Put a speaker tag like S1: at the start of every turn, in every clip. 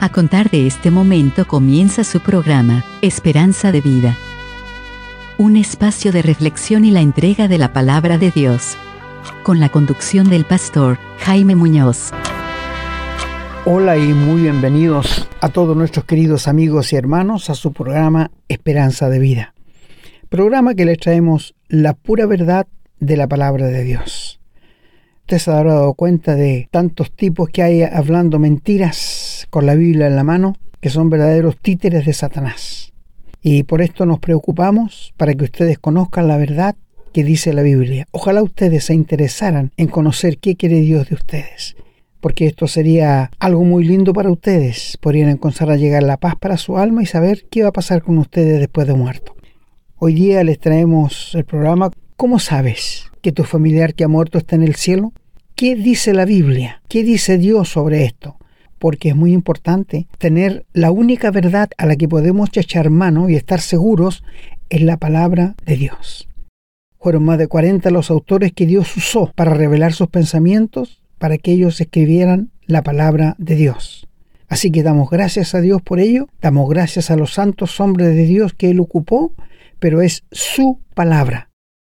S1: A contar de este momento comienza su programa, Esperanza de Vida. Un espacio de reflexión y la entrega de la palabra de Dios. Con la conducción del pastor Jaime Muñoz.
S2: Hola y muy bienvenidos a todos nuestros queridos amigos y hermanos a su programa Esperanza de Vida. Programa que les traemos la pura verdad de la palabra de Dios. Usted se habrá dado cuenta de tantos tipos que hay hablando mentiras con la Biblia en la mano, que son verdaderos títeres de Satanás. Y por esto nos preocupamos para que ustedes conozcan la verdad que dice la Biblia. Ojalá ustedes se interesaran en conocer qué quiere Dios de ustedes, porque esto sería algo muy lindo para ustedes. Podrían encontrar a llegar la paz para su alma y saber qué va a pasar con ustedes después de muerto. Hoy día les traemos el programa ¿Cómo sabes que tu familiar que ha muerto está en el cielo? ¿Qué dice la Biblia? ¿Qué dice Dios sobre esto? Porque es muy importante tener la única verdad a la que podemos echar mano y estar seguros en la palabra de Dios. Fueron más de 40 los autores que Dios usó para revelar sus pensamientos, para que ellos escribieran la palabra de Dios. Así que damos gracias a Dios por ello, damos gracias a los santos hombres de Dios que Él ocupó, pero es su palabra.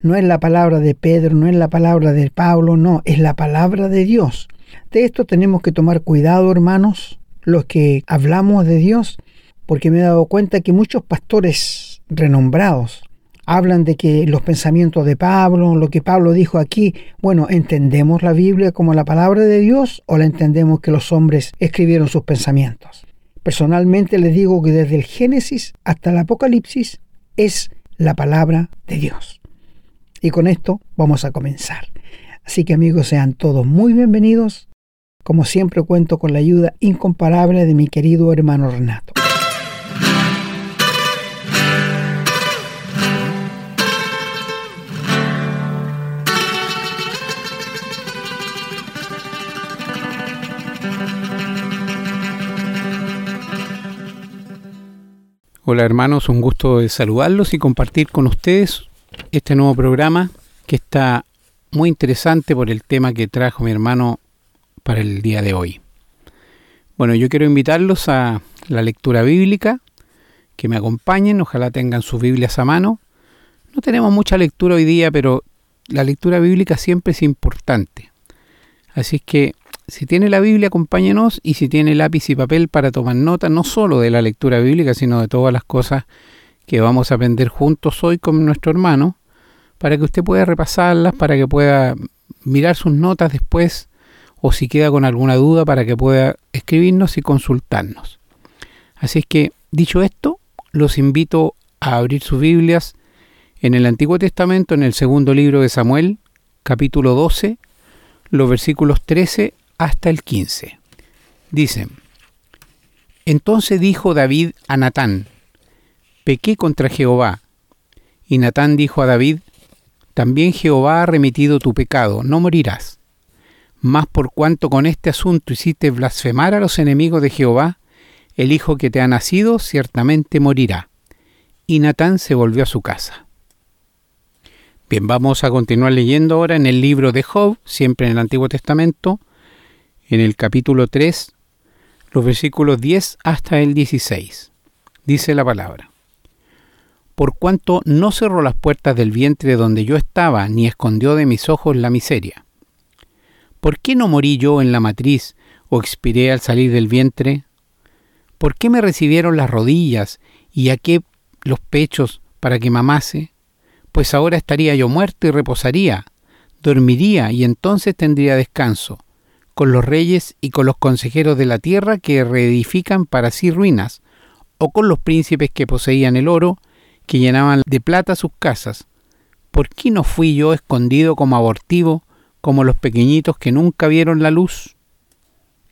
S2: No es la palabra de Pedro, no es la palabra de Pablo, no, es la palabra de Dios. De esto tenemos que tomar cuidado, hermanos, los que hablamos de Dios, porque me he dado cuenta que muchos pastores renombrados hablan de que los pensamientos de Pablo, lo que Pablo dijo aquí, bueno, ¿entendemos la Biblia como la palabra de Dios o la entendemos que los hombres escribieron sus pensamientos? Personalmente les digo que desde el Génesis hasta el Apocalipsis es la palabra de Dios. Y con esto vamos a comenzar. Así que amigos, sean todos muy bienvenidos. Como siempre cuento con la ayuda incomparable de mi querido hermano Renato.
S3: Hola hermanos, un gusto de saludarlos y compartir con ustedes este nuevo programa que está muy interesante por el tema que trajo mi hermano para el día de hoy. Bueno, yo quiero invitarlos a la lectura bíblica, que me acompañen, ojalá tengan sus Biblias a mano. No tenemos mucha lectura hoy día, pero la lectura bíblica siempre es importante. Así es que si tiene la Biblia, acompáñenos y si tiene lápiz y papel para tomar nota, no solo de la lectura bíblica, sino de todas las cosas que vamos a aprender juntos hoy con nuestro hermano, para que usted pueda repasarlas, para que pueda mirar sus notas después o si queda con alguna duda para que pueda escribirnos y consultarnos. Así es que, dicho esto, los invito a abrir sus Biblias en el Antiguo Testamento, en el segundo libro de Samuel, capítulo 12, los versículos 13 hasta el 15. Dicen, Entonces dijo David a Natán, pequé contra Jehová. Y Natán dijo a David, también Jehová ha remitido tu pecado, no morirás. Mas por cuanto con este asunto hiciste blasfemar a los enemigos de Jehová, el hijo que te ha nacido ciertamente morirá. Y Natán se volvió a su casa. Bien, vamos a continuar leyendo ahora en el libro de Job, siempre en el Antiguo Testamento, en el capítulo 3, los versículos 10 hasta el 16. Dice la palabra por cuanto no cerró las puertas del vientre donde yo estaba, ni escondió de mis ojos la miseria. ¿Por qué no morí yo en la matriz o expiré al salir del vientre? ¿Por qué me recibieron las rodillas y a qué los pechos para que mamase? Pues ahora estaría yo muerto y reposaría, dormiría y entonces tendría descanso, con los reyes y con los consejeros de la tierra que reedifican para sí ruinas, o con los príncipes que poseían el oro, que llenaban de plata sus casas. ¿Por qué no fui yo escondido como abortivo, como los pequeñitos que nunca vieron la luz?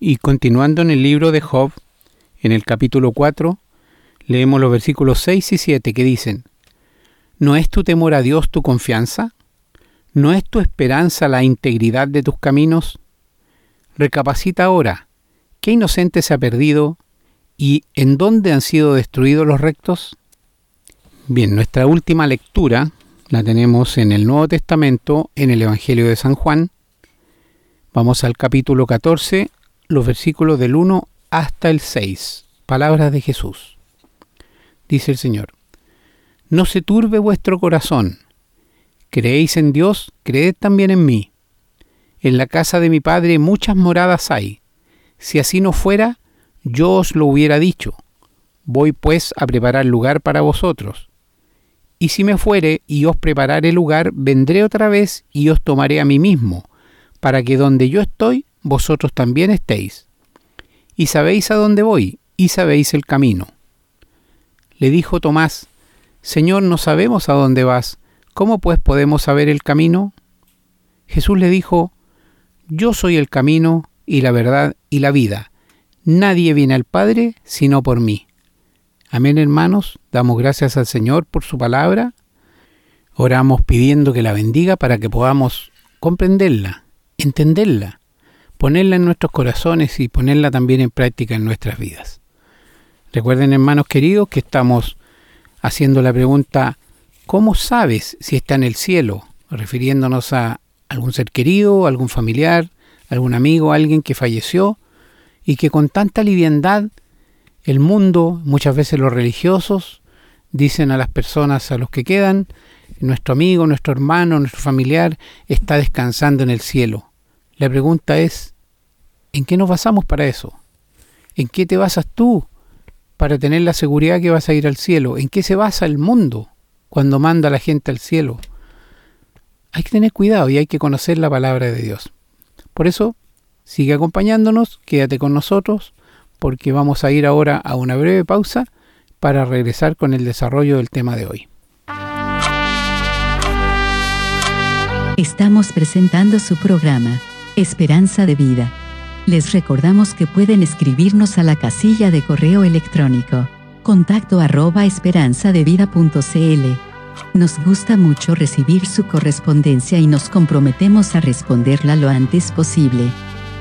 S3: Y continuando en el libro de Job, en el capítulo 4, leemos los versículos 6 y 7 que dicen, ¿No es tu temor a Dios tu confianza? ¿No es tu esperanza la integridad de tus caminos? Recapacita ahora, ¿qué inocente se ha perdido y en dónde han sido destruidos los rectos? Bien, nuestra última lectura la tenemos en el Nuevo Testamento, en el Evangelio de San Juan. Vamos al capítulo 14, los versículos del 1 hasta el 6. Palabras de Jesús. Dice el Señor, No se turbe vuestro corazón. Creéis en Dios, creed también en mí. En la casa de mi Padre muchas moradas hay. Si así no fuera, yo os lo hubiera dicho. Voy pues a preparar lugar para vosotros. Y si me fuere y os prepararé lugar, vendré otra vez y os tomaré a mí mismo, para que donde yo estoy, vosotros también estéis. Y sabéis a dónde voy, y sabéis el camino. Le dijo Tomás, Señor, no sabemos a dónde vas, ¿cómo pues podemos saber el camino? Jesús le dijo, Yo soy el camino y la verdad y la vida. Nadie viene al Padre sino por mí. Amén, hermanos. Damos gracias al Señor por su palabra. Oramos pidiendo que la bendiga para que podamos comprenderla, entenderla, ponerla en nuestros corazones y ponerla también en práctica en nuestras vidas. Recuerden, hermanos queridos, que estamos haciendo la pregunta, ¿cómo sabes si está en el cielo? refiriéndonos a algún ser querido, algún familiar, algún amigo, alguien que falleció y que con tanta liviandad el mundo, muchas veces los religiosos, dicen a las personas, a los que quedan, nuestro amigo, nuestro hermano, nuestro familiar está descansando en el cielo. La pregunta es, ¿en qué nos basamos para eso? ¿En qué te basas tú para tener la seguridad que vas a ir al cielo? ¿En qué se basa el mundo cuando manda a la gente al cielo? Hay que tener cuidado y hay que conocer la palabra de Dios. Por eso, sigue acompañándonos, quédate con nosotros, porque vamos a ir ahora a una breve pausa para regresar con el desarrollo del tema de hoy.
S1: Estamos presentando su programa, Esperanza de Vida. Les recordamos que pueden escribirnos a la casilla de correo electrónico, contacto arroba esperanzadevida.cl. Nos gusta mucho recibir su correspondencia y nos comprometemos a responderla lo antes posible.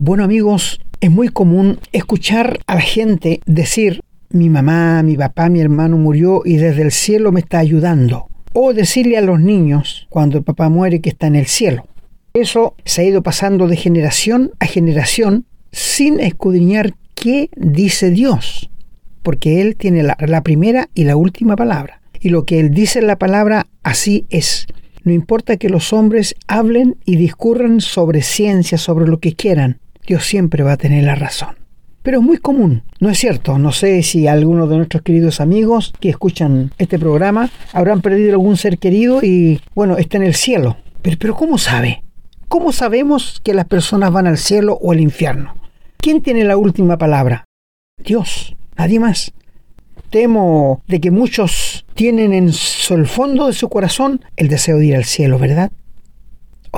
S2: Bueno amigos, es muy común escuchar a la gente decir, mi mamá, mi papá, mi hermano murió y desde el cielo me está ayudando. O decirle a los niños cuando el papá muere que está en el cielo. Eso se ha ido pasando de generación a generación sin escudriñar qué dice Dios, porque Él tiene la, primera y la última palabra. Y lo que Él dice en la palabra, así es. No importa que los hombres hablen y discurran sobre ciencia, sobre lo que quieran, Dios siempre va a tener la razón. Pero es muy común, ¿no es cierto? No sé si algunos de nuestros queridos amigos que escuchan este programa habrán perdido algún ser querido y, bueno, está en el cielo. Pero, pero ¿cómo sabe? ¿Cómo sabemos que las personas van al cielo o al infierno? ¿Quién tiene la última palabra? Dios, nadie más. Temo de que muchos tienen en el fondo de su corazón el deseo de ir al cielo, ¿verdad?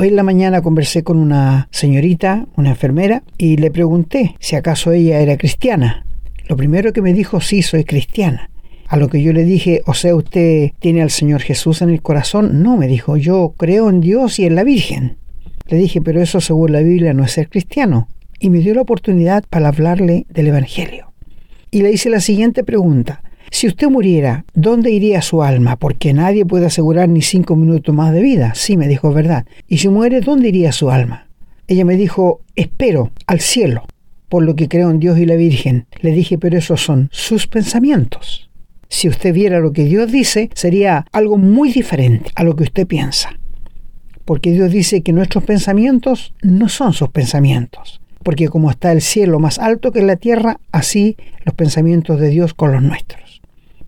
S2: Hoy en la mañana conversé con una señorita, una enfermera, y le pregunté si acaso ella era cristiana. Lo primero que me dijo, sí, soy cristiana. A lo que yo le dije, o sea, ¿usted tiene al Señor Jesús en el corazón? No, me dijo, yo creo en Dios y en la Virgen. Le dije, pero eso según la Biblia no es ser cristiano. Y me dio la oportunidad para hablarle del Evangelio. Y le hice la siguiente pregunta. Si usted muriera, ¿dónde iría su alma? Porque nadie puede asegurar ni cinco minutos más de vida. Sí, me dijo, verdad. Y si muere, ¿dónde iría su alma? Ella me dijo, espero, al cielo, por lo que creo en Dios y la Virgen. Le dije, pero esos son sus pensamientos. Si usted viera lo que Dios dice, sería algo muy diferente a lo que usted piensa. Porque Dios dice que nuestros pensamientos no son sus pensamientos. Porque como está el cielo más alto que la tierra, así los pensamientos de Dios con los nuestros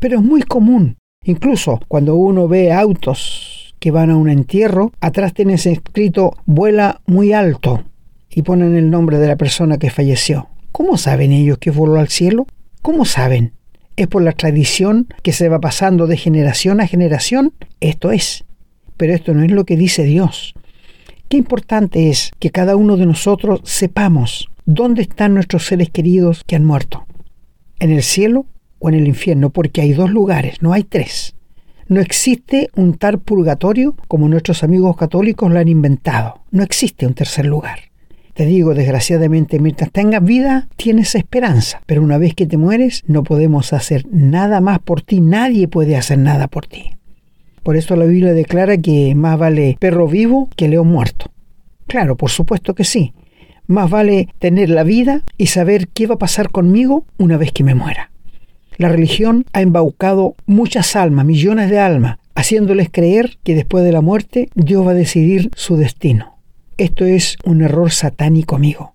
S2: pero es muy común. Incluso cuando uno ve autos que van a un entierro, atrás tiene escrito vuela muy alto y ponen el nombre de la persona que falleció. ¿Cómo saben ellos que voló al cielo? ¿Cómo saben? ¿Es por la tradición que se va pasando de generación a generación? Esto es. Pero esto no es lo que dice Dios. Qué importante es que cada uno de nosotros sepamos dónde están nuestros seres queridos que han muerto. ¿En el cielo o en el infierno? Porque hay dos lugares, no hay tres. No existe un tal purgatorio como nuestros amigos católicos lo han inventado. No existe un tercer lugar. Te digo, desgraciadamente, mientras tengas vida, tienes esperanza, pero una vez que te mueres, no podemos hacer nada más por ti, nadie puede hacer nada por ti. Por eso la Biblia declara que más vale perro vivo que león muerto. Claro, por supuesto que sí. Más vale tener la vida y saber qué va a pasar conmigo una vez que me muera. La religión ha embaucado muchas almas, millones de almas, haciéndoles creer que después de la muerte Dios va a decidir su destino. Esto es un error satánico, amigo.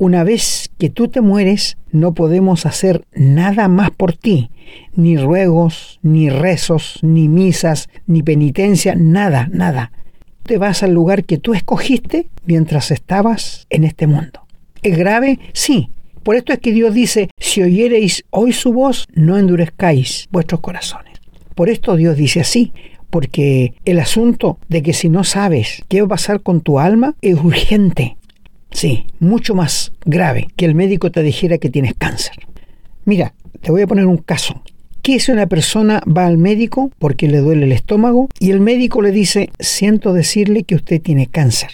S2: Una vez que tú te mueres, no podemos hacer nada más por ti, ni ruegos, ni rezos, ni misas, ni penitencia, nada, nada. Te vas al lugar que tú escogiste mientras estabas en este mundo. ¿Es grave? Sí. Por esto es que Dios dice, si oyereis hoy su voz, no endurezcáis vuestros corazones. Por esto Dios dice así, porque el asunto de que si no sabes qué va a pasar con tu alma es urgente. Sí, mucho más grave que el médico te dijera que tienes cáncer. Mira, te voy a poner un caso. ¿Qué si una persona va al médico porque le duele el estómago y el médico le dice, siento decirle que usted tiene cáncer?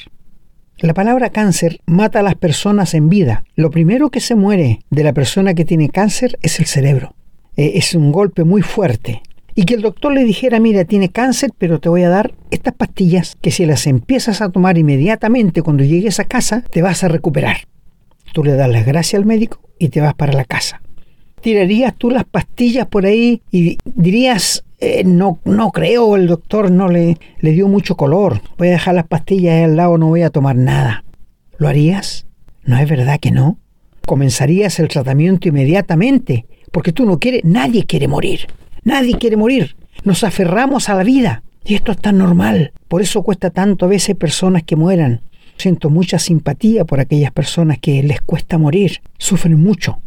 S2: La palabra cáncer mata a las personas en vida. Lo primero que se muere de la persona que tiene cáncer es el cerebro. Eh, es un golpe muy fuerte y que el doctor le dijera, mira, tiene cáncer, pero te voy a dar estas pastillas que si las empiezas a tomar inmediatamente cuando llegues a casa, te vas a recuperar. Tú le das las gracias al médico y te vas para la casa. Tirarías tú las pastillas por ahí y dirías, eh, no, no creo, el doctor no le, le dio mucho color, voy a dejar las pastillas ahí al lado, no voy a tomar nada. ¿Lo harías? ¿No es verdad que no? Comenzarías el tratamiento inmediatamente, porque tú no quieres, nadie quiere morir. Nadie quiere morir. Nos aferramos a la vida. Y esto es tan normal. Por eso cuesta tanto a veces personas que mueran. Siento mucha simpatía por aquellas personas que les cuesta morir. Sufren mucho.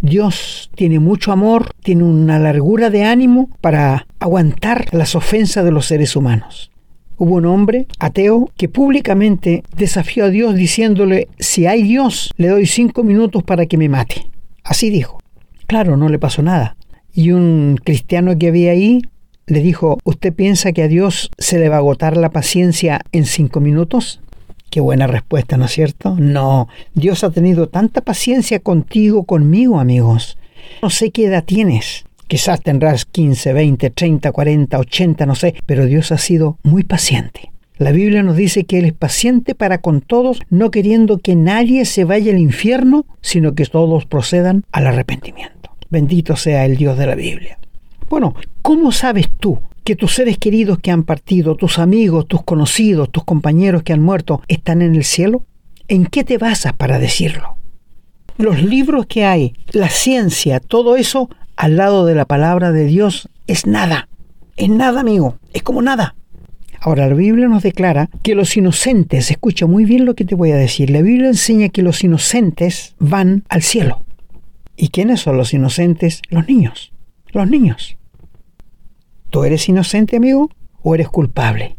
S2: Dios tiene mucho amor, tiene una largura de ánimo para aguantar las ofensas de los seres humanos. Hubo un hombre ateo que públicamente desafió a Dios diciéndole, si hay Dios, le doy cinco minutos para que me mate. Así dijo. Claro, no le pasó nada. Y un cristiano que había ahí le dijo, ¿usted piensa que a Dios se le va a agotar la paciencia en cinco minutos? Qué buena respuesta, ¿no es cierto? No, Dios ha tenido tanta paciencia contigo, conmigo, amigos. No sé qué edad tienes. Quizás tendrás 15, 20, 30, 40, 80, no sé, pero Dios ha sido muy paciente. La Biblia nos dice que Él es paciente para con todos, no queriendo que nadie se vaya al infierno, sino que todos procedan al arrepentimiento. Bendito sea el Dios de la Biblia. Bueno, ¿cómo sabes tú que tus seres queridos que han partido, tus amigos, tus conocidos, tus compañeros que han muerto, están en el cielo? ¿En qué te basas para decirlo? Los libros que hay, la ciencia, todo eso al lado de la palabra de Dios es nada. Es nada, amigo. Es como nada. Ahora, la Biblia nos declara que los inocentes, escucha muy bien lo que te voy a decir, la Biblia enseña que los inocentes van al cielo. ¿Y quiénes son los inocentes? Los niños. Los niños. ¿Tú eres inocente, amigo? ¿O eres culpable?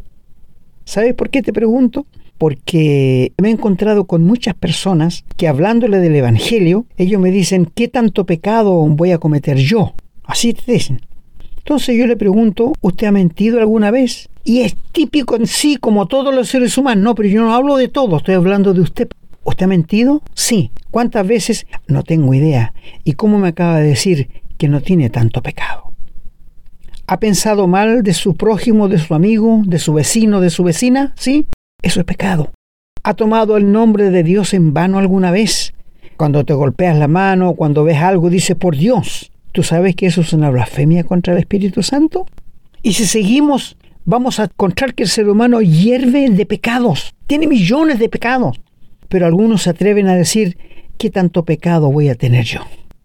S2: ¿Sabes por qué te pregunto? Porque me he encontrado con muchas personas que hablándole del Evangelio, ellos me dicen, ¿qué tanto pecado voy a cometer yo? Así te dicen. Entonces yo le pregunto, ¿usted ha mentido alguna vez? Y es típico en sí, como todos los seres humanos. No, pero yo no hablo de todo, estoy hablando de usted. ¿Usted ha mentido? Sí. ¿Cuántas veces? No tengo idea. ¿Y cómo me acaba de decir que no tiene tanto pecado? ¿Ha pensado mal de su prójimo, de su amigo, de su vecino, de su vecina? Sí. Eso es pecado. ¿Ha tomado el nombre de Dios en vano alguna vez? Cuando te golpeas la mano, cuando ves algo, dice por Dios. ¿Tú sabes que eso es una blasfemia contra el Espíritu Santo? Y si seguimos, vamos a encontrar que el ser humano hierve de pecados. Tiene millones de pecados pero algunos se atreven a decir, ¿qué tanto pecado voy a tener yo?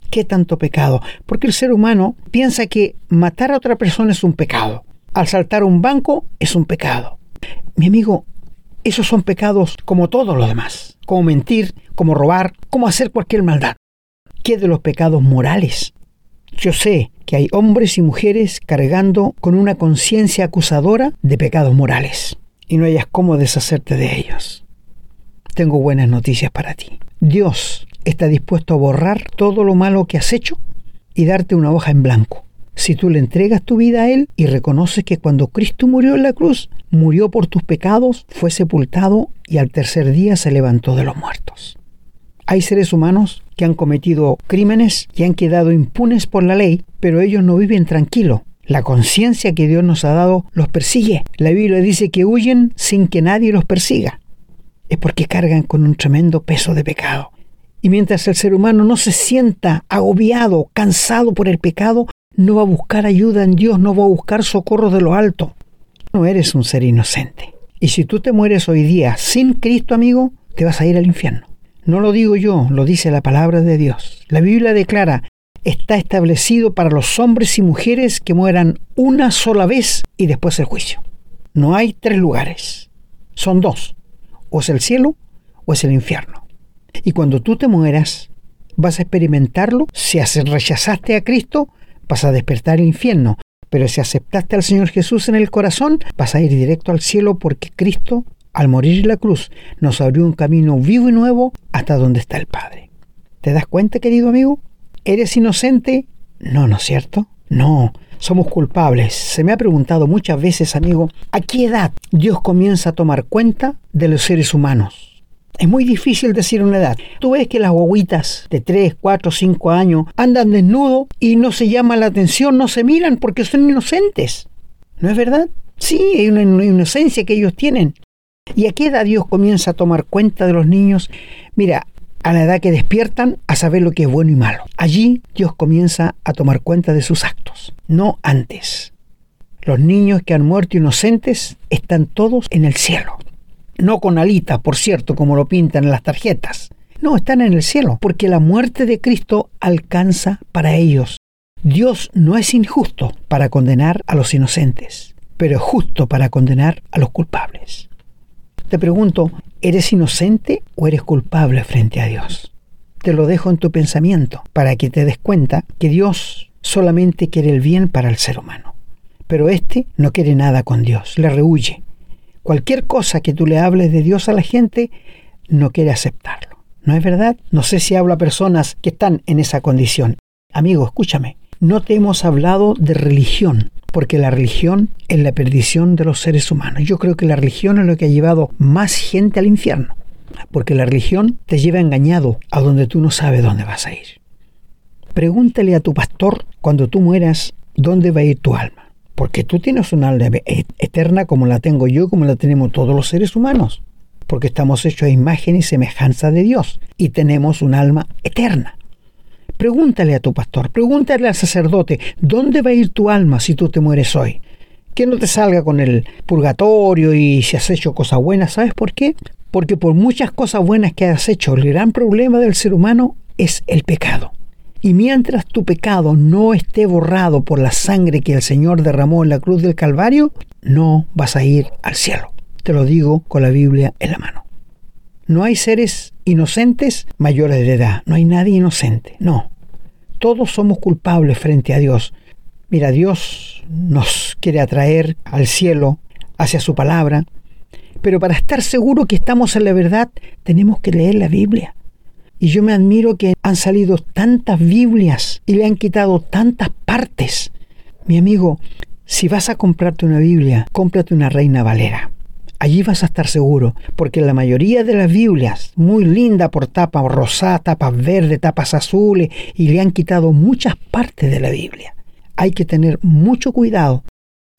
S2: ¿Qué tanto pecado? Porque el ser humano piensa que matar a otra persona es un pecado. Al saltar un banco es un pecado. Mi amigo, esos son pecados como todos los demás, como mentir, como robar, como hacer cualquier maldad. ¿Qué de los pecados morales? Yo sé que hay hombres y mujeres cargando con una conciencia acusadora de pecados morales. y no hayas cómo deshacerte de ellos. Tengo buenas noticias para ti. Dios está dispuesto a borrar todo lo malo que has hecho y darte una hoja en blanco. Si tú le entregas tu vida a Él y reconoces que cuando Cristo murió en la cruz, murió por tus pecados, fue sepultado y al tercer día se levantó de los muertos. Hay seres humanos que han cometido crímenes y han quedado impunes por la ley, pero ellos no viven tranquilos. La conciencia que Dios nos ha dado los persigue. La Biblia dice que huyen sin que nadie los persiga. Es porque cargan con un tremendo peso de pecado. Y mientras el ser humano no se sienta agobiado, cansado por el pecado, no va a buscar ayuda en Dios, no va a buscar socorro de lo alto. No eres un ser inocente. Y si tú te mueres hoy día sin Cristo, amigo, te vas a ir al infierno. No lo digo yo, lo dice la palabra de Dios. La Biblia declara, está establecido para los hombres y mujeres que mueran una sola vez y después el juicio. No hay tres lugares, son dos. O es el cielo o es el infierno. Y cuando tú te mueras, vas a experimentarlo. Si rechazaste a Cristo, vas a despertar el infierno. Pero si aceptaste al Señor Jesús en el corazón, vas a ir directo al cielo porque Cristo, al morir en la cruz, nos abrió un camino vivo y nuevo hasta donde está el Padre. ¿Te das cuenta, querido amigo? ¿Eres inocente? No, ¿no es cierto? No, somos culpables. Se me ha preguntado muchas veces, amigo, ¿a qué edad Dios comienza a tomar cuenta de los seres humanos? Es muy difícil decir una edad. Tú ves que las guaguitas de 3, 4, 5 años andan desnudo y no se llama la atención, no se miran porque son inocentes. ¿No es verdad? Sí, hay una inocencia que ellos tienen. ¿Y a qué edad Dios comienza a tomar cuenta de los niños? Mira, a la edad que despiertan a saber lo que es bueno y malo. Allí Dios comienza a tomar cuenta de sus actos, no antes. Los niños que han muerto inocentes están todos en el cielo no con alitas, por cierto, como lo pintan en las tarjetas. No, están en el cielo, porque la muerte de Cristo alcanza para ellos. Dios no es injusto para condenar a los inocentes, pero es justo para condenar a los culpables. Te pregunto, ¿eres inocente o eres culpable frente a Dios? Te lo dejo en tu pensamiento para que te des cuenta que Dios solamente quiere el bien para el ser humano. Pero éste no quiere nada con Dios, le rehuye. Cualquier cosa que tú le hables de Dios a la gente, no quiere aceptarlo. ¿No es verdad? No sé si hablo a personas que están en esa condición. Amigo, escúchame, no te hemos hablado de religión, porque la religión es la perdición de los seres humanos. Yo creo que la religión es lo que ha llevado más gente al infierno, porque la religión te lleva engañado a donde tú no sabes dónde vas a ir. Pregúntale a tu pastor cuando tú mueras dónde va a ir tu alma porque tú tienes una alma e-, eterna como la tengo yo, como la tenemos todos los seres humanos, porque estamos hechos a imagen y semejanza de Dios y tenemos un alma eterna. Pregúntale a tu pastor, pregúntale al sacerdote, ¿dónde va a ir tu alma si tú te mueres hoy? Que no te salga con el purgatorio y si has hecho cosas buenas, ¿sabes por qué? Porque por muchas cosas buenas que has hecho, el gran problema del ser humano es el pecado. Y mientras tu pecado no esté borrado por la sangre que el Señor derramó en la cruz del Calvario, no vas a ir al cielo. Te lo digo con la Biblia en la mano. No hay seres inocentes mayores de edad. No hay nadie inocente. No. Todos somos culpables frente a Dios. Mira, Dios nos quiere atraer al cielo, hacia su palabra. Pero para estar seguro que estamos en la verdad, tenemos que leer la Biblia. Y yo me admiro que han salido tantas Biblias y le han quitado tantas partes. Mi amigo, si vas a comprarte una Biblia, cómprate una Reina Valera. Allí vas a estar seguro, porque la mayoría de las Biblias, muy linda por tapas rosadas, tapas verdes, tapas azules, y le han quitado muchas partes de la Biblia. Hay que tener mucho cuidado.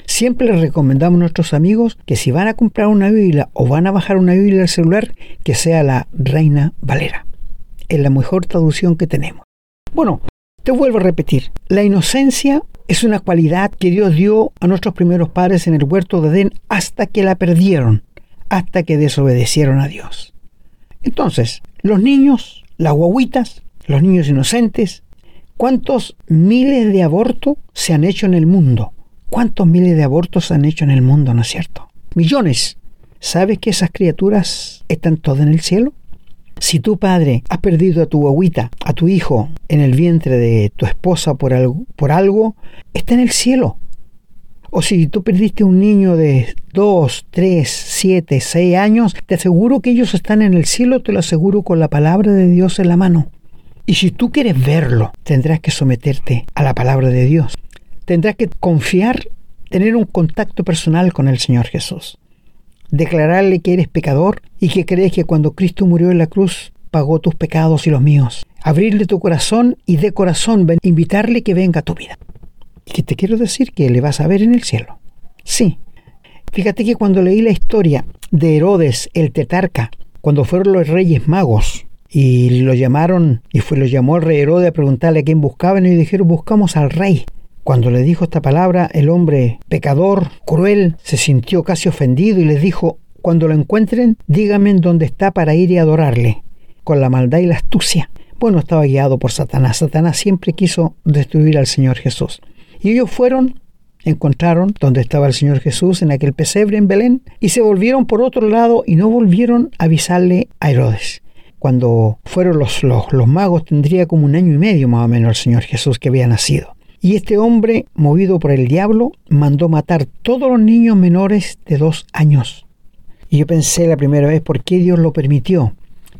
S2: Siempre les recomendamos a nuestros amigos que si van a comprar una Biblia o van a bajar una Biblia al celular, que sea la Reina Valera es la mejor traducción que tenemos. Bueno, vuelvo a repetir, la inocencia es una cualidad que Dios dio a nuestros primeros padres en el huerto de Edén hasta que la perdieron, hasta que desobedecieron a Dios. Entonces, los niños, las guaguitas, los niños inocentes, ¿cuántos miles de abortos se han hecho en el mundo? ¿Cuántos miles de abortos se han hecho en el mundo, no es cierto? Millones. ¿Sabes que esas criaturas están todas en el cielo? Si tu padre ha perdido a tu agüita, a tu hijo, en el vientre de tu esposa por algo, por algo, está en el cielo. O si tú perdiste un niño de 2, 3, 7, 6 años, te aseguro que ellos están en el cielo, te lo aseguro con la palabra de Dios en la mano. Y si tú quieres verlo, tendrás que someterte a la palabra de Dios. Tendrás que confiar, tener un contacto personal con el Señor Jesús. Declararle que eres pecador y que crees que cuando Cristo murió en la cruz pagó tus pecados y los míos. Abrirle tu corazón y de corazón invitarle que venga a tu vida. Y que te quiero decir que le vas a ver en el cielo. Sí. Fíjate que cuando leí la historia de Herodes el tetarca, cuando fueron los reyes magos y lo llamaron, y fue, lo llamó el rey Herodes a preguntarle a quién buscaban, y dijeron, buscamos al rey. Cuando le dijo esta palabra, el hombre pecador, cruel, se sintió casi ofendido y les dijo, cuando lo encuentren, díganme dónde está para ir y adorarle, con la maldad y la astucia. Bueno, estaba guiado por Satanás. Satanás siempre quiso destruir al Señor Jesús. Y ellos fueron, encontraron donde estaba el Señor Jesús en aquel pesebre en Belén, y se volvieron por otro lado y no volvieron a avisarle a Herodes cuando fueron los, los, magos, tendría como un año y medio más o menos el Señor Jesús que había nacido. Y este hombre, movido por el diablo, mandó matar todos los niños menores de dos años. Y yo pensé la primera vez por qué Dios lo permitió.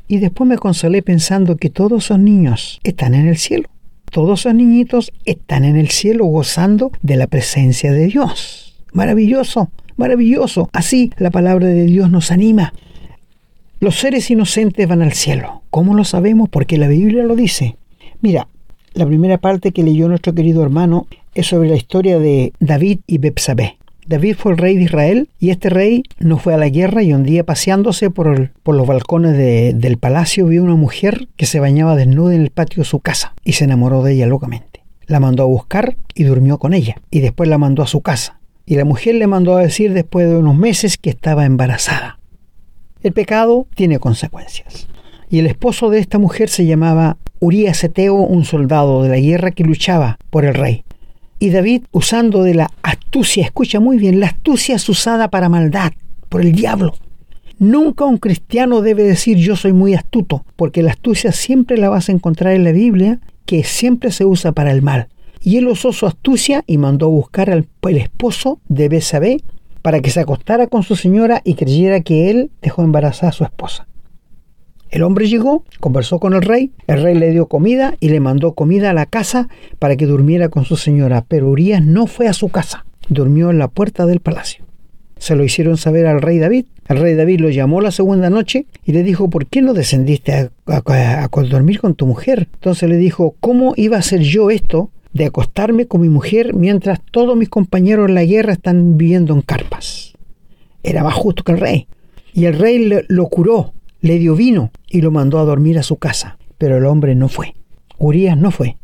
S2: Y después me consolé pensando que todos esos niños están en el cielo. Todos esos niñitos están en el cielo gozando de la presencia de Dios. Maravilloso, maravilloso. Así la palabra de Dios nos anima. Los seres inocentes van al cielo. ¿Cómo lo sabemos? Porque la Biblia lo dice. Mira, la primera parte que leyó nuestro querido hermano es sobre la historia de David y Bepsabé. David fue el rey de Israel y este rey no fue a la guerra y un día paseándose por, por los balcones del palacio vio una mujer que se bañaba desnuda en el patio de su casa y se enamoró de ella locamente. La mandó a buscar y durmió con ella y después la mandó a su casa. Y la mujer le mandó a decir después de unos meses que estaba embarazada. El pecado tiene consecuencias. Y el esposo de esta mujer se llamaba Urías Eteo, un soldado de la guerra que luchaba por el rey. Y David, usando de la astucia, escucha muy bien, la astucia es usada para maldad, por el diablo. Nunca un cristiano debe decir yo soy muy astuto, porque la astucia siempre la vas a encontrar en la Biblia, que siempre se usa para el mal. Y él usó su astucia y mandó buscar al esposo de Besabé para que se acostara con su señora y creyera que él dejó embarazada a su esposa. El hombre llegó, conversó con el rey, el rey le dio comida y le mandó comida a la casa para que durmiera con su señora, pero Urias no fue a su casa, durmió en la puerta del palacio. Se lo hicieron saber al rey David. El rey David lo llamó la segunda noche y le dijo, ¿por qué no descendiste a, a dormir con tu mujer? Entonces le dijo, ¿cómo iba a hacer yo esto de acostarme con mi mujer mientras todos mis compañeros en la guerra están viviendo en carpas. Era más justo que el rey. Y el rey lo curó, le dio vino y lo mandó a dormir a su casa. Pero el hombre no fue. Urias no fue.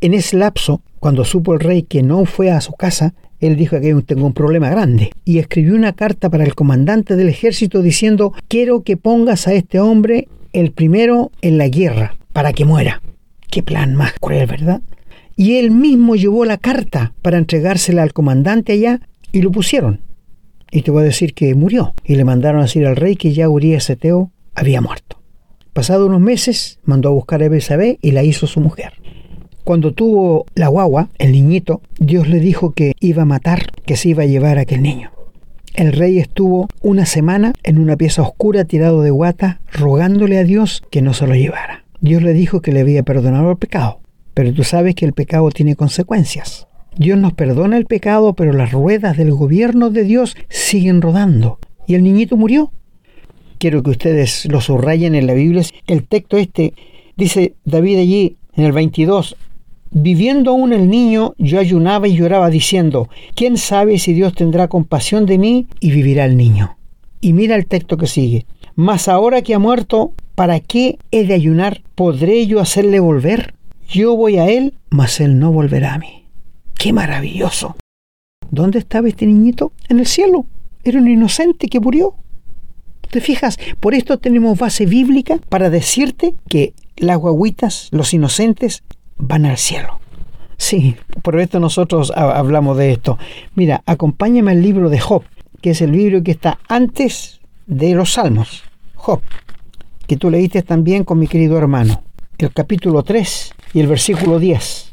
S2: En ese lapso, cuando supo el rey que no fue a su casa, él dijo que tengo un problema grande y escribió una carta para el comandante del ejército diciendo quiero que pongas a este hombre el primero en la guerra para que muera. Qué plan más cruel, ¿verdad? y él mismo llevó la carta para entregársela al comandante allá y lo pusieron. Y te voy a decir que murió. Y le mandaron a decir al rey que ya Urias Eteo había muerto. Pasado unos meses, mandó a buscar a Belsabé y la hizo su mujer. Cuando tuvo la guagua, el niñito, Dios le dijo que iba a matar, que se iba a llevar a aquel niño. El rey estuvo una semana en una pieza oscura tirado de guata, rogándole a Dios que no se lo llevara. Dios le dijo que le había perdonado el pecado, pero tú sabes que el pecado tiene consecuencias. Dios nos perdona el pecado, pero las ruedas del gobierno de Dios siguen rodando. Y el niñito murió. Quiero que ustedes lo subrayen en la Biblia. El texto este dice David allí en el 22, Viviendo aún el niño, yo ayunaba y lloraba diciendo, ¿quién sabe si Dios tendrá compasión de mí y vivirá el niño? Y mira el texto que sigue. Mas ahora que ha muerto, ¿para qué he de ayunar? ¿Podré yo hacerle volver? Yo voy a él, mas él no volverá a mí. ¡Qué maravilloso! ¿Dónde estaba este niñito? En el cielo. Era un inocente que murió. ¿Te fijas? Por esto tenemos base bíblica para decirte que las guaguitas, los inocentes, van al cielo. Sí, por esto nosotros hablamos de esto. Mira, acompáñame al libro de Job, que es el libro que está antes de los Salmos. Job, que tú leíste también con mi querido hermano. El capítulo 3 y el versículo 10.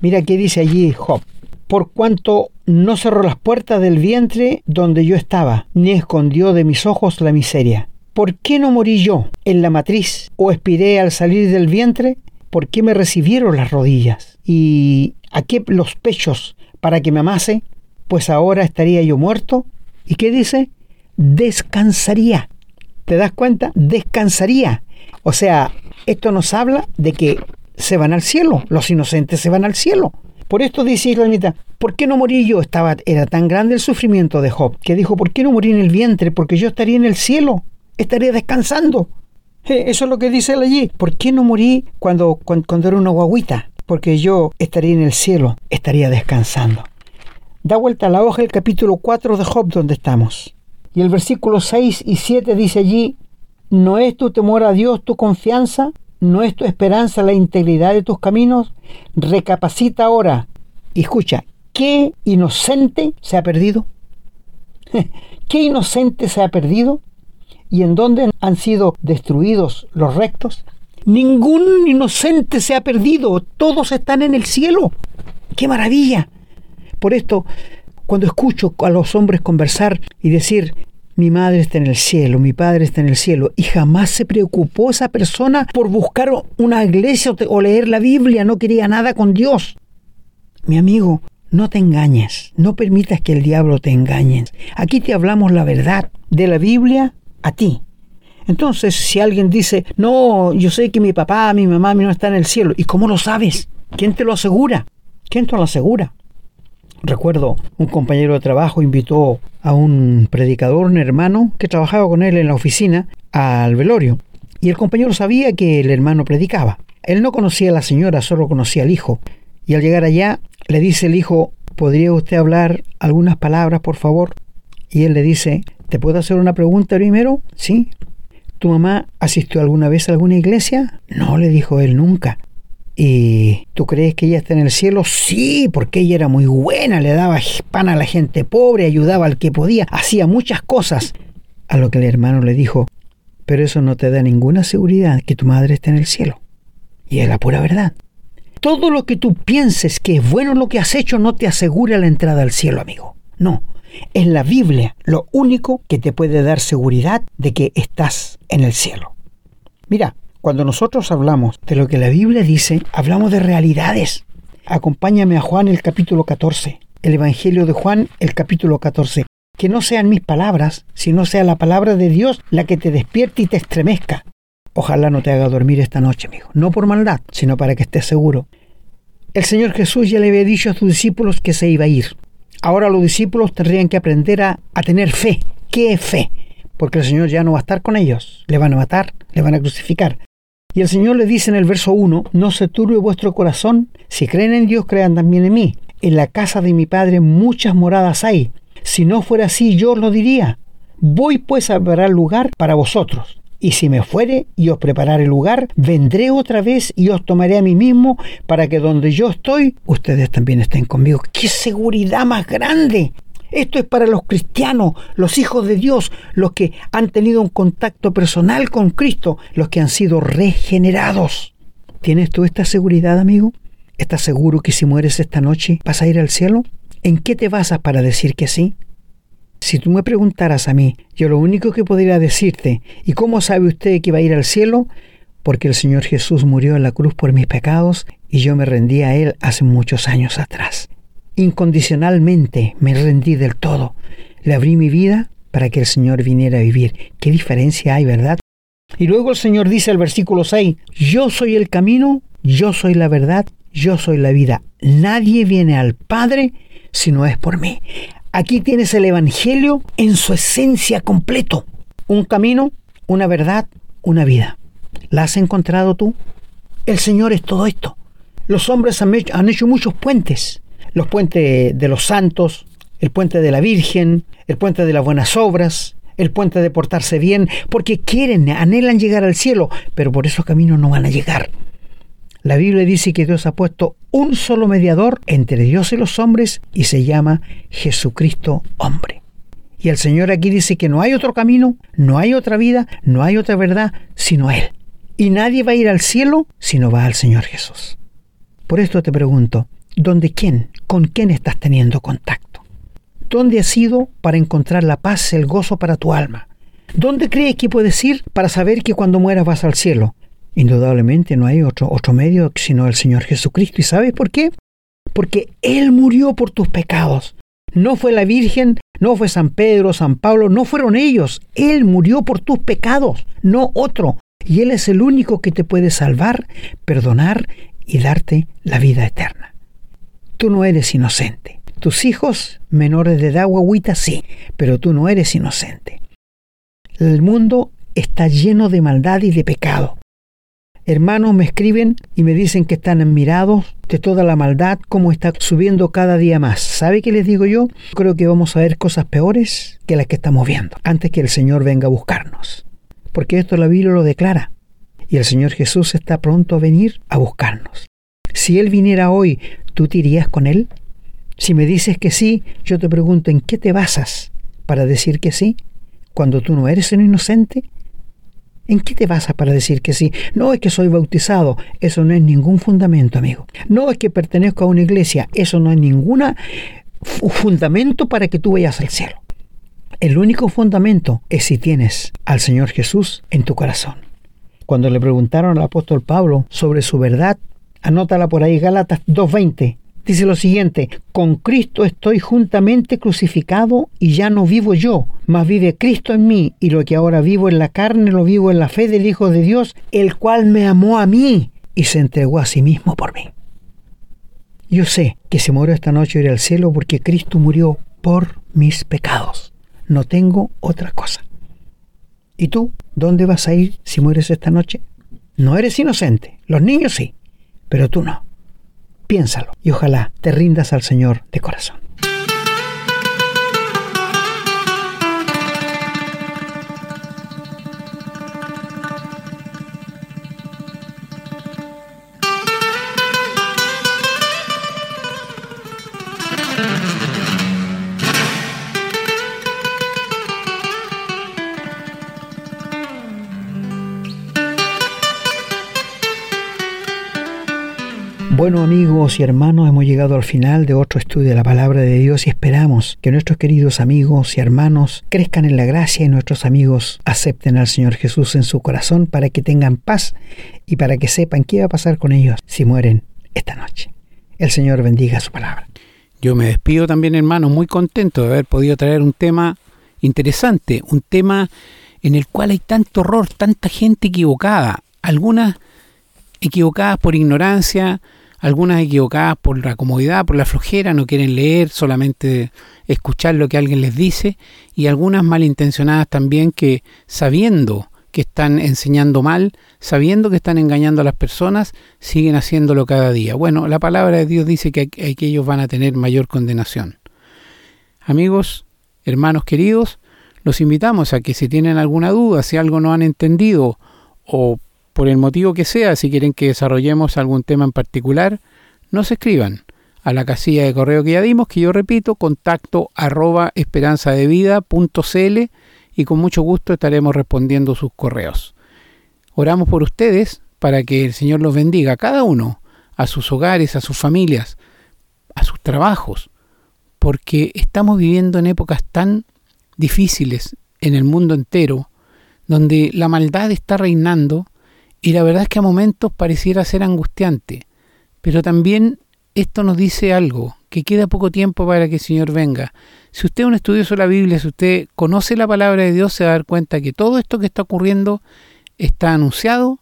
S2: Mira qué dice allí Job. Por cuanto no cerró las puertas del vientre donde yo estaba, ni escondió de mis ojos la miseria. ¿Por qué no morí yo en la matriz o expiré al salir del vientre? ¿Por qué me recibieron las rodillas? ¿Y a qué los pechos para que me amase? Pues ahora estaría yo muerto. ¿Y qué dice? Descansaría. ¿Te das cuenta? Descansaría. O sea, esto nos habla de que se van al cielo, los inocentes se van al cielo. Por esto dice Islamita, ¿por qué no morí yo? Estaba, era tan grande el sufrimiento de Job que dijo, ¿por qué no morí en el vientre? Porque yo estaría en el cielo, estaría descansando. eso es lo que dice él allí. ¿Por qué no morí cuando, cuando, cuando era una guaguita? Porque yo estaría en el cielo, estaría descansando. Da vuelta a la hoja el capítulo 4 de Job donde estamos. Y el versículo 6 y 7 dice allí, ¿no es tu temor a Dios tu confianza? ¿No es tu esperanza la integridad de tus caminos? Recapacita ahora y escucha, ¿qué inocente se ha perdido? ¿Qué inocente se ha perdido? ¿Y en dónde han sido destruidos los rectos? Ningún inocente se ha perdido, todos están en el cielo. ¡Qué maravilla! Por esto, cuando escucho a los hombres conversar y decir, mi madre está en el cielo, mi padre está en el cielo, y jamás se preocupó esa persona por buscar una iglesia o leer la Biblia, no quería nada con Dios. Mi amigo, no te engañes, no permitas que el diablo te engañe. Aquí te hablamos la verdad de la Biblia a ti. Entonces, si alguien dice, no, yo sé que mi papá, mi mamá no están en el cielo, ¿y cómo lo sabes? ¿Quién te lo asegura? ¿Quién te lo asegura? Recuerdo, un compañero de trabajo invitó a un predicador, un hermano, que trabajaba con él en la oficina, al velorio. Y el compañero sabía que el hermano predicaba. Él no conocía a la señora, solo conocía al hijo. Y al llegar allá, le dice el hijo, ¿podría usted hablar algunas palabras, por favor? Y él le dice, ¿te puedo hacer una pregunta primero? Sí. ¿Tu mamá asistió alguna vez a alguna iglesia? No, le dijo él nunca. ¿Y tú crees que ella está en el cielo? Sí, porque ella era muy buena, le daba pan a la gente pobre, ayudaba al que podía, hacía muchas cosas. A lo que el hermano le dijo, pero eso no te da ninguna seguridad que tu madre esté en el cielo. Y es la pura verdad. Todo lo que tú pienses que es bueno lo que has hecho no te asegura la entrada al cielo, amigo. No, es la Biblia lo único que te puede dar seguridad de que estás en el cielo. Mira, cuando nosotros hablamos de lo que la Biblia dice, hablamos de realidades. Acompáñame a Juan el capítulo 14, el Evangelio de Juan el capítulo 14. Que no sean mis palabras, sino sea la palabra de Dios la que te despierte y te estremezca. Ojalá no te haga dormir esta noche, amigo. No por maldad, sino para que estés seguro. El Señor Jesús ya le había dicho a sus discípulos que se iba a ir. Ahora los discípulos tendrían que aprender a, a tener fe. ¿Qué es fe? Porque el Señor ya no va a estar con ellos. Le van a matar, le van a crucificar. Y el Señor le dice en el verso 1, no se turbe vuestro corazón, si creen en Dios, crean también en mí. En la casa de mi Padre muchas moradas hay. Si no fuera así, yo os lo diría. Voy pues a preparar lugar para vosotros. Y si me fuere y os prepararé lugar, vendré otra vez y os tomaré a mí mismo, para que donde yo estoy, ustedes también estén conmigo. ¡Qué seguridad más grande! Esto es para los cristianos, los hijos de Dios, los que han tenido un contacto personal con Cristo, los que han sido regenerados. ¿Tienes tú esta seguridad, amigo? ¿Estás seguro que si mueres esta noche vas a ir al cielo? ¿En qué te basas para decir que sí? Si tú me preguntaras a mí, yo lo único que podría decirte, ¿y cómo sabe usted que va a ir al cielo? Porque el Señor Jesús murió en la cruz por mis pecados y yo me rendí a Él hace muchos años atrás incondicionalmente me rendí del todo. Le abrí mi vida para que el Señor viniera a vivir. ¿Qué diferencia hay, verdad? Y luego el Señor dice el versículo 6, yo soy el camino, yo soy la verdad, yo soy la vida. Nadie viene al Padre si no es por mí. Aquí tienes el Evangelio en su esencia completo. Un camino, una verdad, una vida. ¿La has encontrado tú? El Señor es todo esto. Los hombres han hecho, han hecho muchos puentes, los puentes de los santos, el puente de la Virgen, el puente de las buenas obras, el puente de portarse bien, porque quieren, anhelan llegar al cielo, pero por esos caminos no van a llegar. La Biblia dice que Dios ha puesto un solo mediador entre Dios y los hombres y se llama Jesucristo hombre. Y el Señor aquí dice que no hay otro camino, no hay otra vida, no hay otra verdad, sino Él. Y nadie va a ir al cielo si no va al Señor Jesús. Por esto te pregunto, ¿dónde quién? ¿Con quién estás teniendo contacto? ¿Dónde has ido para encontrar la paz, el gozo para tu alma? ¿Dónde crees que puedes ir para saber que cuando mueras vas al cielo? Indudablemente no hay otro, otro medio sino el Señor Jesucristo. ¿Y sabes por qué? Porque Él murió por tus pecados. No fue la Virgen, no fue San Pedro, San Pablo, no fueron ellos. Él murió por tus pecados, no otro. Y Él es el único que te puede salvar, perdonar y darte la vida eterna. Tú no eres inocente. Tus hijos menores de edad, agüita, sí, pero tú no eres inocente. El mundo está lleno de maldad y de pecado. Hermanos me escriben y me dicen que están admirados de toda la maldad, como está subiendo cada día más. ¿Sabe qué les digo yo? Creo que vamos a ver cosas peores que las que estamos viendo, antes que el Señor venga a buscarnos. Porque esto la Biblia lo declara. Y el Señor Jesús está pronto a venir a buscarnos. Si Él viniera hoy, ¿tú te irías con Él? Si me dices que sí, yo te pregunto, ¿en qué te basas para decir que sí? Cuando tú no eres un inocente, ¿En qué te basas para decir que sí? No es que soy bautizado, eso no es ningún fundamento, amigo. No es que pertenezco a una iglesia, eso no es ningún fundamento para que tú vayas al cielo. El único fundamento es si tienes al Señor Jesús en tu corazón. Cuando le preguntaron al apóstol Pablo sobre su verdad, anótala por ahí, Gálatas 2.20, dice lo siguiente, con Cristo estoy juntamente crucificado y ya no vivo yo, mas vive Cristo en mí, y lo que ahora vivo en la carne lo vivo en la fe del Hijo de Dios, el cual me amó a mí y se entregó a sí mismo por mí. Yo sé que si muero esta noche iré al cielo porque Cristo murió por mis pecados. No tengo otra cosa. ¿Y tú? ¿Dónde vas a ir si mueres esta noche? No eres inocente. Los niños sí, pero tú no. Piénsalo y ojalá te rindas al Señor de corazón. Bueno amigos y hermanos, hemos llegado al final de otro estudio de la palabra de Dios y esperamos que nuestros queridos amigos y hermanos crezcan en la gracia y nuestros amigos acepten al Señor Jesús en su corazón para que tengan paz y para que sepan qué va a pasar con ellos si mueren esta noche. El Señor bendiga su palabra.
S3: Yo me despido también hermanos, muy contento de haber podido traer un tema interesante, un tema en el cual hay tanto horror, tanta gente equivocada, algunas equivocadas por ignorancia, algunas equivocadas por la comodidad, por la flojera, no quieren leer, solamente escuchar lo que alguien les dice, y algunas malintencionadas también que sabiendo que están enseñando mal, sabiendo que están engañando a las personas, siguen haciéndolo cada día. Bueno, la palabra de Dios dice que, que ellos van a tener mayor condenación. Amigos, hermanos queridos, los invitamos a que si tienen alguna duda, si algo no han entendido o por el motivo que sea, si quieren que desarrollemos algún tema en particular, nos escriban a la casilla de correo que ya dimos, que yo repito, contacto arroba esperanzadevida.cl y con mucho gusto estaremos respondiendo sus correos. Oramos por ustedes para que el Señor los bendiga a cada uno, a sus hogares, a sus familias, a sus trabajos, porque estamos viviendo en épocas tan difíciles en el mundo entero, donde la maldad está reinando, y la verdad es que a momentos pareciera ser angustiante, pero también esto nos dice algo, que queda poco tiempo para que el Señor venga. Si usted es un estudioso de la Biblia, si usted conoce la palabra de Dios, se va a dar cuenta que todo esto que está ocurriendo está anunciado.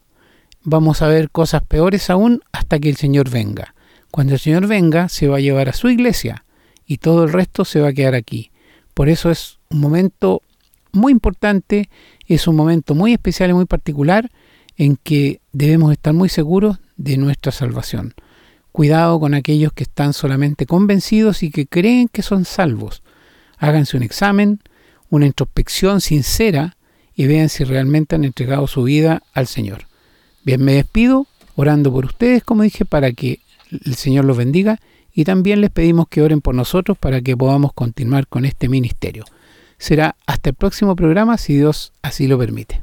S3: Vamos a ver cosas peores aún hasta que el Señor venga. Cuando el Señor venga, se va a llevar a su iglesia y todo el resto se va a quedar aquí. Por eso es un momento muy importante, es un momento muy especial y muy particular en que debemos estar muy seguros de nuestra salvación. Cuidado con aquellos que están solamente convencidos y que creen que son salvos. Háganse un examen, una introspección sincera y vean si realmente han entregado su vida al Señor. Bien, me despido orando por ustedes, como dije, para que el Señor los bendiga y también les pedimos que oren por nosotros para que podamos continuar con este ministerio. Será hasta el próximo programa si Dios así lo permite.